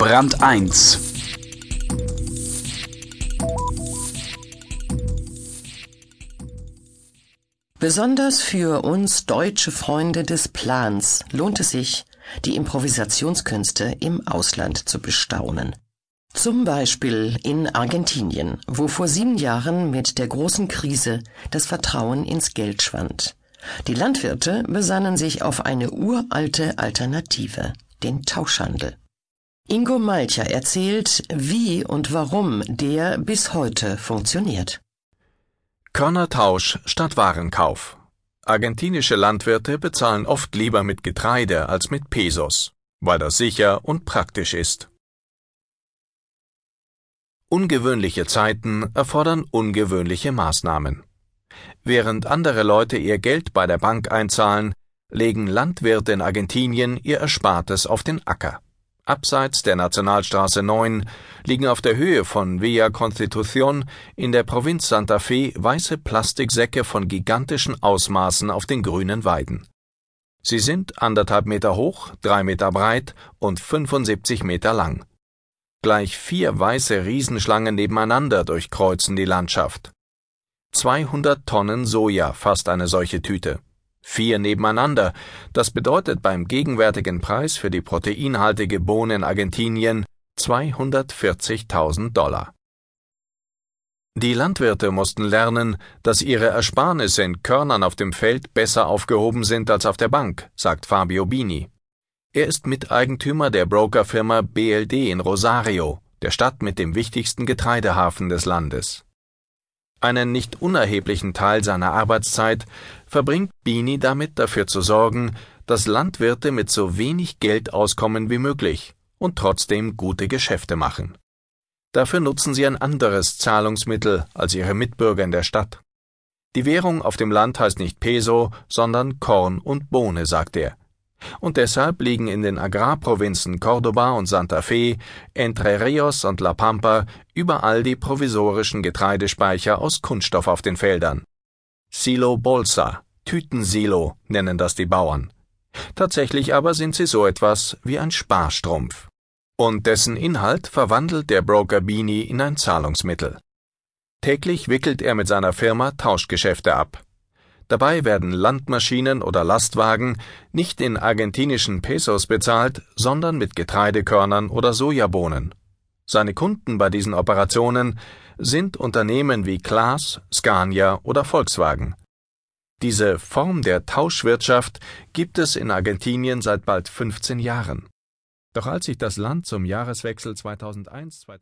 Brand 1 Besonders für uns deutsche Freunde des Plans lohnt es sich, die Improvisationskünste im Ausland zu bestaunen. Zum Beispiel in Argentinien, wo vor sieben Jahren mit der großen Krise das Vertrauen ins Geld schwand. Die Landwirte besannen sich auf eine uralte Alternative, den Tauschhandel. Ingo Malcher erzählt, wie und warum der bis heute funktioniert. Körnertausch statt Warenkauf. Argentinische Landwirte bezahlen oft lieber mit Getreide als mit Pesos, weil das sicher und praktisch ist. Ungewöhnliche Zeiten erfordern ungewöhnliche Maßnahmen. Während andere Leute ihr Geld bei der Bank einzahlen, legen Landwirte in Argentinien ihr Erspartes auf den Acker. Abseits der Nationalstraße 9 liegen auf der Höhe von Villa Constitución in der Provinz Santa Fe weiße Plastiksäcke von gigantischen Ausmaßen auf den grünen Weiden. Sie sind anderthalb Meter hoch, drei Meter breit und 75 Meter lang. Gleich vier weiße Riesenschlangen nebeneinander durchkreuzen die Landschaft. 200 Tonnen Soja fasst eine solche Tüte. Vier nebeneinander, das bedeutet beim gegenwärtigen Preis für die proteinhaltige Bohne in Argentinien 240.000 Dollar. Die Landwirte mussten lernen, dass ihre Ersparnisse in Körnern auf dem Feld besser aufgehoben sind als auf der Bank, sagt Fabio Bini. Er ist Miteigentümer der Brokerfirma BLD in Rosario, der Stadt mit dem wichtigsten Getreidehafen des Landes. Einen nicht unerheblichen Teil seiner Arbeitszeit verbringt Bini damit dafür zu sorgen, dass Landwirte mit so wenig Geld auskommen wie möglich und trotzdem gute Geschäfte machen. Dafür nutzen sie ein anderes Zahlungsmittel als ihre Mitbürger in der Stadt. Die Währung auf dem Land heißt nicht Peso, sondern Korn und Bohne, sagt er und deshalb liegen in den Agrarprovinzen Córdoba und Santa Fe, Entre Rios und La Pampa überall die provisorischen Getreidespeicher aus Kunststoff auf den Feldern. Silo Bolsa, Tütensilo nennen das die Bauern. Tatsächlich aber sind sie so etwas wie ein Sparstrumpf. Und dessen Inhalt verwandelt der Broker Beanie in ein Zahlungsmittel. Täglich wickelt er mit seiner Firma Tauschgeschäfte ab. Dabei werden Landmaschinen oder Lastwagen nicht in argentinischen Pesos bezahlt, sondern mit Getreidekörnern oder Sojabohnen. Seine Kunden bei diesen Operationen sind Unternehmen wie Klaas, Scania oder Volkswagen. Diese Form der Tauschwirtschaft gibt es in Argentinien seit bald 15 Jahren. Doch als sich das Land zum Jahreswechsel 2001 2002